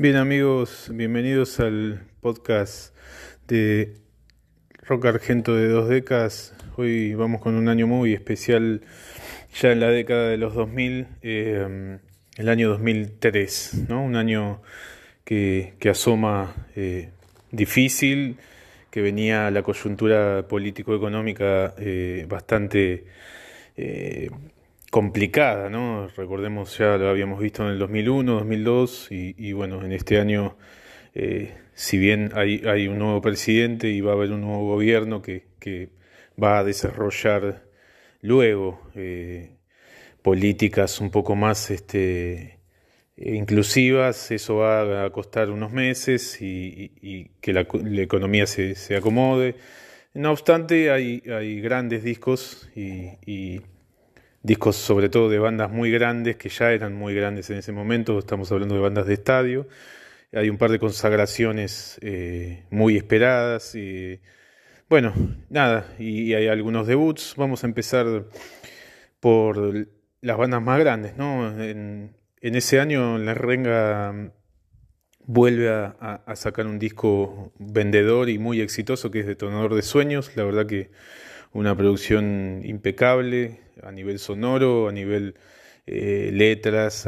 Bien amigos, bienvenidos al podcast de Rock Argento de dos décadas. Hoy vamos con un año muy especial, ya en la década de los 2000, eh, el año 2003, ¿no? un año que, asoma eh, difícil, que venía la coyuntura político-económica eh, bastante complicada, ¿no? Recordemos, ya lo habíamos visto en el 2001, 2002 y, y bueno, en este año, eh, si bien hay, un nuevo presidente y va a haber un nuevo gobierno que, va a desarrollar luego eh, políticas un poco más este, inclusivas, eso va a costar unos meses y, que la, economía se, acomode. No obstante, hay grandes discos y discos sobre todo de bandas muy grandes, que ya eran muy grandes en ese momento, estamos hablando de bandas de estadio, hay un par de consagraciones eh, muy esperadas, y, bueno, nada, y, hay algunos debuts, vamos a empezar por las bandas más grandes, ¿no? En, ese año La Renga vuelve a, a, sacar un disco vendedor y muy exitoso que es Detonador de Sueños, la verdad que una producción impecable, a nivel sonoro, a nivel eh, letras,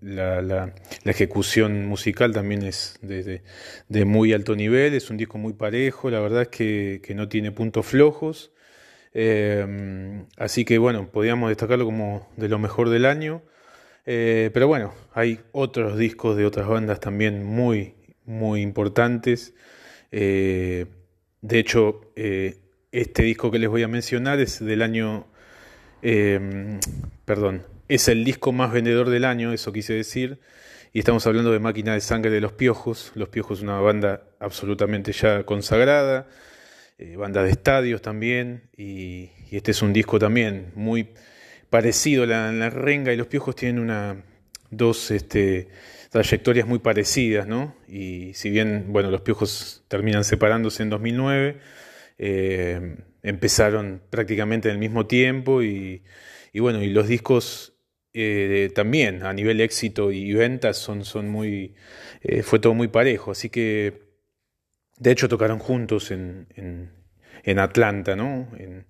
la, la, ejecución musical también es de, de, muy alto nivel, es un disco muy parejo, la verdad es que, que no tiene puntos flojos. Eh, así que bueno, podríamos destacarlo como de lo mejor del año. Eh, pero bueno, hay otros discos de otras bandas también muy, muy importantes. de hecho, este disco que les voy a mencionar es del año Em, perdón, es el disco más vendedor del año, eso quise decir. Y estamos hablando de Máquina de Sangre de Los Piojos. Los Piojos es una banda absolutamente ya consagrada, eh, banda de estadios también. Y, este es un disco también muy parecido. La, la Renga y Los Piojos tienen una, dos este, trayectorias muy parecidas, ¿no? Y si bien, bueno, Los Piojos terminan separándose en 2009 eh, empezaron prácticamente en el mismo tiempo y, bueno, y los discos eh, también a nivel éxito y ventas son, son muy, eh, fue todo muy parejo, así que de hecho tocaron juntos en, en, Atlanta, ¿no? En,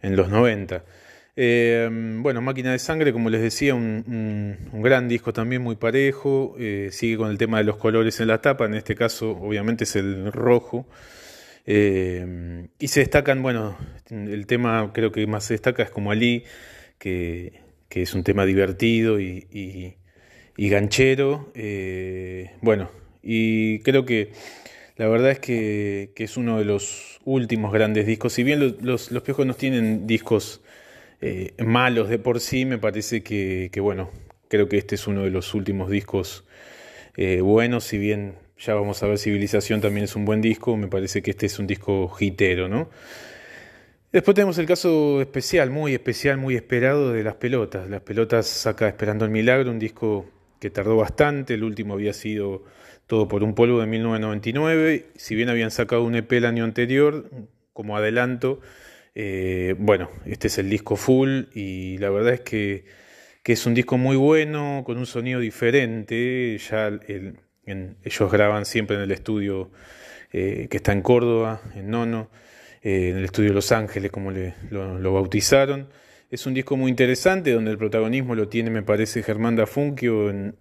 en los 90. bueno, Máquina de Sangre, como les decía, un, un, gran disco también muy parejo, sigue con el tema de los colores en la tapa, en este caso obviamente es el rojo. Eh, y se destacan, bueno, el tema creo que más se destaca es como Ali, que, es un tema divertido y, ganchero. Eh, bueno, y creo que la verdad es que, es uno de los últimos grandes discos. Si bien los, los, piojos no tienen discos eh, malos de por sí, me parece que, que, bueno, creo que este es uno de los últimos discos buenos, si bien ya vamos a ver, Civilización también es un buen disco, me parece que este es un disco hitero, ¿no? Después tenemos el caso especial, muy especial, muy esperado de Las Pelotas. Las Pelotas saca Esperando el Milagro, un disco que tardó bastante, el último había sido Todo por un polvo de 1999, si bien habían sacado un EP el año anterior, como adelanto, eh, bueno, este es el disco full y la verdad es que, que es un disco muy bueno, con un sonido diferente, ya el, ellos graban siempre en el estudio eh, que está en Córdoba, en Nono, eh, en el estudio Los Ángeles, como le, lo, bautizaron. Es un disco muy interesante donde el protagonismo lo tiene, me parece, Germán Dafunquio en,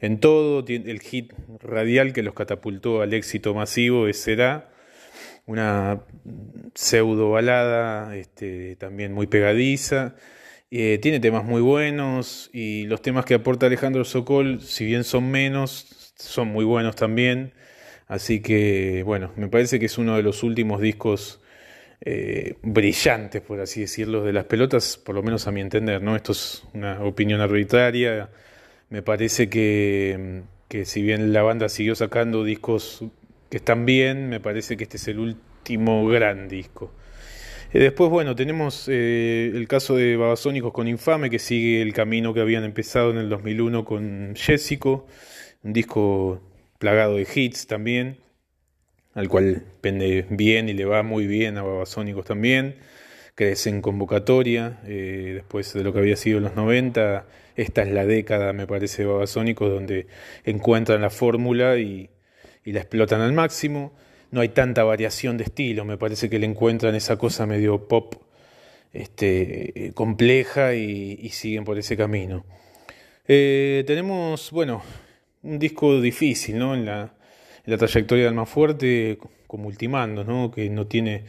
en, todo. El hit radial que los catapultó al éxito masivo es Será, una pseudo balada este, también muy pegadiza. Eh, tiene temas muy buenos y los temas que aporta Alejandro Sokol, si bien son menos, son muy buenos también. Así que, bueno, me parece que es uno de los últimos discos eh, brillantes, por así decirlo, de las pelotas, por lo menos a mi entender, ¿no? Esto es una opinión arbitraria. Me parece que, que si bien la banda siguió sacando discos que están bien, me parece que este es el último gran disco. Eh, después, bueno, tenemos eh, el caso de Babasónicos con Infame, que sigue el camino que habían empezado en el 2001 con Jessico un disco plagado de hits también, al cual pende bien y le va muy bien a Babasónicos también, crece en convocatoria, eh, después de lo que había sido en los 90, esta es la década, me parece, de Babasónicos, donde encuentran la fórmula y, la explotan al máximo. No hay tanta variación de estilo, me parece que le encuentran esa cosa medio pop este, compleja y, siguen por ese camino. Eh, tenemos, bueno, un disco difícil, ¿no? En la, la trayectoria de Almafuerte, como ultimando, ¿no? Que no tiene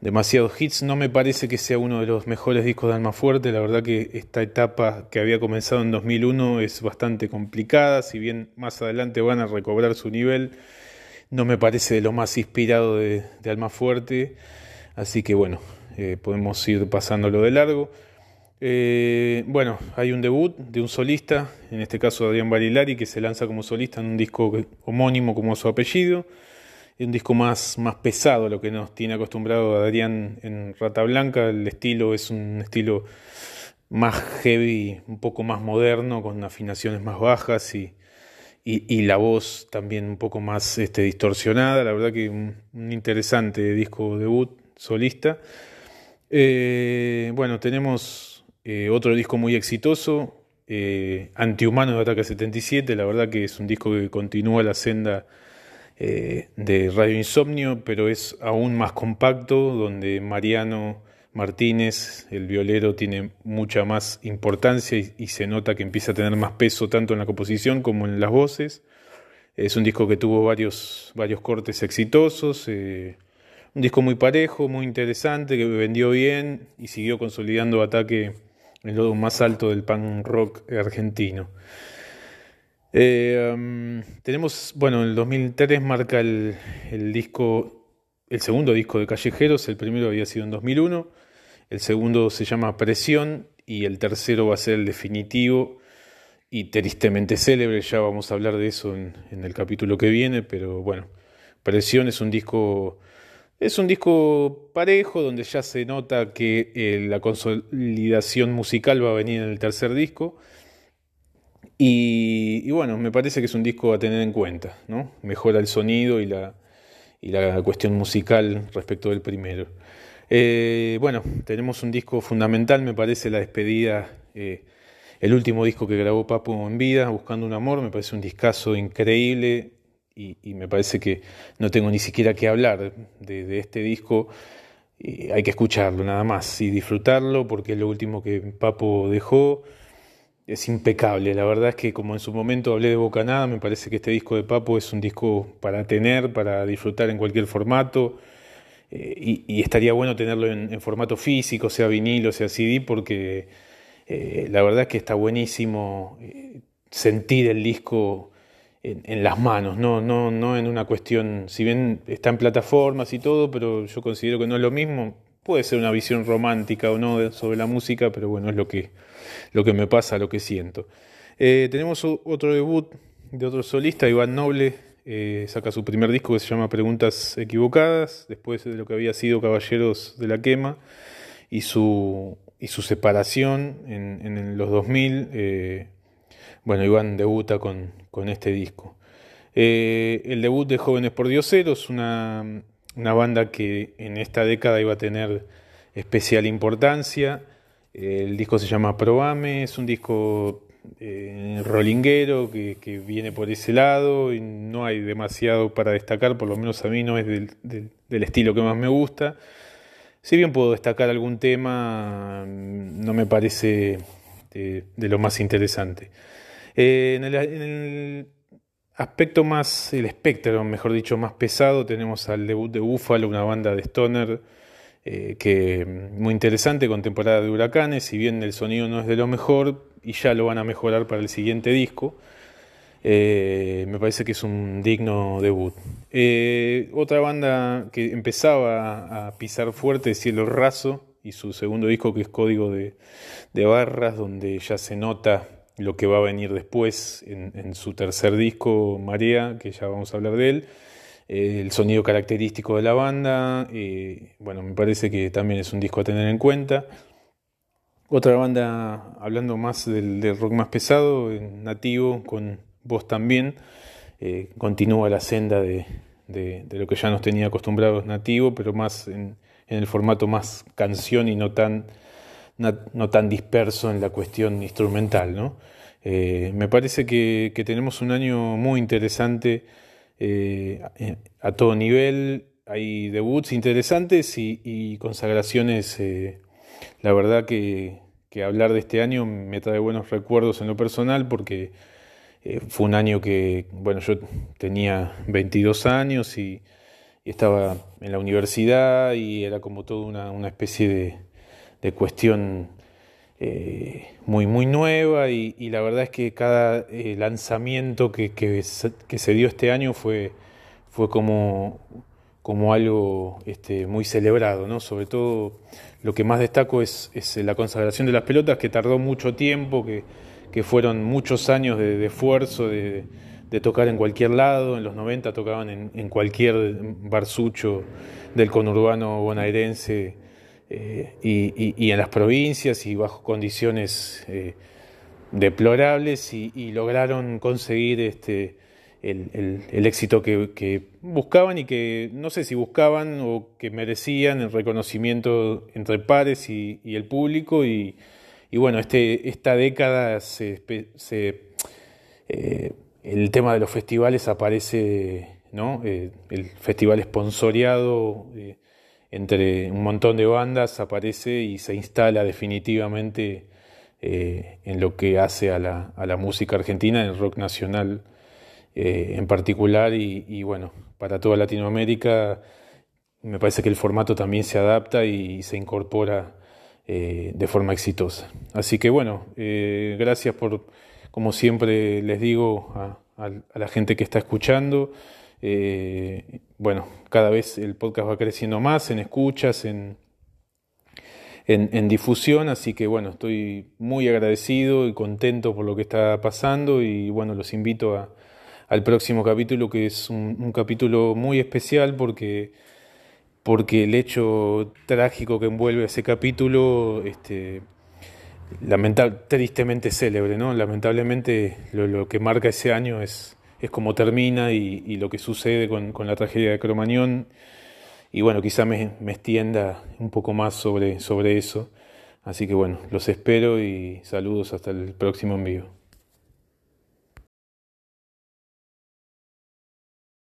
demasiados hits. No me parece que sea uno de los mejores discos de Almafuerte. La verdad que esta etapa que había comenzado en 2001 es bastante complicada. Si bien más adelante van a recobrar su nivel, no me parece de lo más inspirado de, de Almafuerte. Así que bueno, eh, podemos ir pasándolo de largo. Eh, bueno, hay un debut de un solista, en este caso Adrián Barilari, que se lanza como solista en un disco homónimo como su apellido, un disco más, más pesado, lo que nos tiene acostumbrado Adrián en Rata Blanca, el estilo es un estilo más heavy, un poco más moderno, con afinaciones más bajas y, y, la voz también un poco más este, distorsionada, la verdad que un, un interesante disco debut solista. Eh, bueno, tenemos eh, otro disco muy exitoso, eh, Antihumano de Ataque 77, la verdad que es un disco que continúa la senda eh, de Radio Insomnio, pero es aún más compacto, donde Mariano Martínez, el violero, tiene mucha más importancia y, se nota que empieza a tener más peso tanto en la composición como en las voces. Es un disco que tuvo varios, varios cortes exitosos. un disco muy parejo, muy interesante, que vendió bien y siguió consolidando Ataque el lado más alto del punk rock argentino. Eh, um, tenemos, bueno, el 2003 marca el, disco, el segundo disco de Callejeros, el primero había sido en 2001, el segundo se llama Presión y el tercero va a ser el definitivo y tristemente célebre, ya vamos a hablar de eso en, en el capítulo que viene, pero bueno, Presión es un disco es un disco parejo donde ya se nota que eh, la consolidación musical va a venir en el tercer disco. Y, bueno, me parece que es un disco a tener en cuenta, ¿no? Mejora el sonido y la, y la cuestión musical respecto del primero. Eh, bueno, tenemos un disco fundamental, me parece la despedida, eh, el último disco que grabó Papo en vida, Buscando un Amor, me parece un discazo increíble, y, me parece que no tengo ni siquiera que hablar de, este disco. Hay que escucharlo nada más y disfrutarlo porque es lo último que Papo dejó. Es impecable, la verdad es que como en su momento hablé de Bocanada, me parece que este disco de Papo es un disco para tener, para disfrutar en cualquier formato. Eh, y, estaría bueno tenerlo en, formato físico, sea vinilo, sea CD, porque eh, la verdad es que está buenísimo eh, sentir el disco en, las manos, no, no, no en una cuestión, si bien está en plataformas y todo, pero yo considero que no es lo mismo. Puede ser una visión romántica o no sobre la música, pero bueno, es lo que, lo que me pasa, lo que siento. Eh, tenemos otro debut de otro solista, Iván Noble, eh, saca su primer disco que se llama Preguntas Equivocadas, después de lo que había sido Caballeros de la Quema y su, y su separación en, los 2000. Eh, bueno, Iván debuta con, con este disco. Eh, el debut de Jóvenes por Dioseros, una, una banda que en esta década iba a tener especial importancia. El disco se llama Probame, es un disco eh, que, que, viene por ese lado y no hay demasiado para destacar, por lo menos a mí no es del, del, estilo que más me gusta. Si bien puedo destacar algún tema, no me parece de, de lo más interesante. Eh, en, el, aspecto más, el espectro, mejor dicho, más pesado, tenemos al debut de Buffalo, una banda de stoner eh, que muy interesante con temporada de huracanes, si bien el sonido no es de lo mejor y ya lo van a mejorar para el siguiente disco. Eh, me parece que es un digno debut. otra banda que empezaba a pisar fuerte, Cielo Raso, y su segundo disco que es Código de, de Barras, donde ya se nota lo que va a venir después en, su tercer disco, Marea, que ya vamos a hablar de él, eh, el sonido característico de la banda, eh, bueno, me parece que también es un disco a tener en cuenta. Otra banda, hablando más del, rock más pesado, nativo, con voz también, eh, continúa la senda de, lo que ya nos tenía acostumbrados nativo, pero más en, en el formato más canción y no tan, no, tan disperso en la cuestión instrumental. ¿no? Eh, me parece que, tenemos un año muy interesante eh, a todo nivel. Hay debuts interesantes y, consagraciones. Eh, la verdad que, que, hablar de este año me trae buenos recuerdos en lo personal porque fue un año que, bueno, yo tenía 22 años y estaba en la universidad y era como toda una, una especie de, cuestión eh, muy, muy nueva y, la verdad es que cada eh, lanzamiento que, que, se dio este año fue, fue como, como algo este, muy celebrado, ¿no? Sobre todo lo que más destaco es, es, la consagración de las pelotas, que tardó mucho tiempo, que, que fueron muchos años de, de esfuerzo, de de tocar en cualquier lado, en los 90 tocaban en, cualquier barsucho del conurbano bonaerense eh, y, en las provincias y bajo condiciones eh, deplorables y, lograron conseguir este, el, éxito que, buscaban y que no sé si buscaban o que merecían el reconocimiento entre pares y, el público. Y, bueno, este, esta década se... Eh, el tema de los festivales aparece, ¿no? Eh, el festival esponsoreado eh, entre un montón de bandas aparece y se instala definitivamente eh, en lo que hace a la, a la, música argentina, el rock nacional en particular y, bueno, para toda Latinoamérica me parece que el formato también se adapta y se incorpora de forma exitosa. Así que bueno, gracias por como siempre les digo a, la gente que está escuchando, eh, bueno, cada vez el podcast va creciendo más en escuchas, en, en, difusión, así que bueno, estoy muy agradecido y contento por lo que está pasando y bueno, los invito al próximo capítulo, que es un, capítulo muy especial porque, porque el hecho trágico que envuelve ese capítulo este, lamentable, tristemente célebre, ¿no? Lamentablemente lo, que marca ese año es, es cómo termina y, lo que sucede con, la tragedia de Cromañón. Y bueno, quizá me, me, extienda un poco más sobre, sobre eso. Así que bueno, los espero y saludos hasta el próximo envío.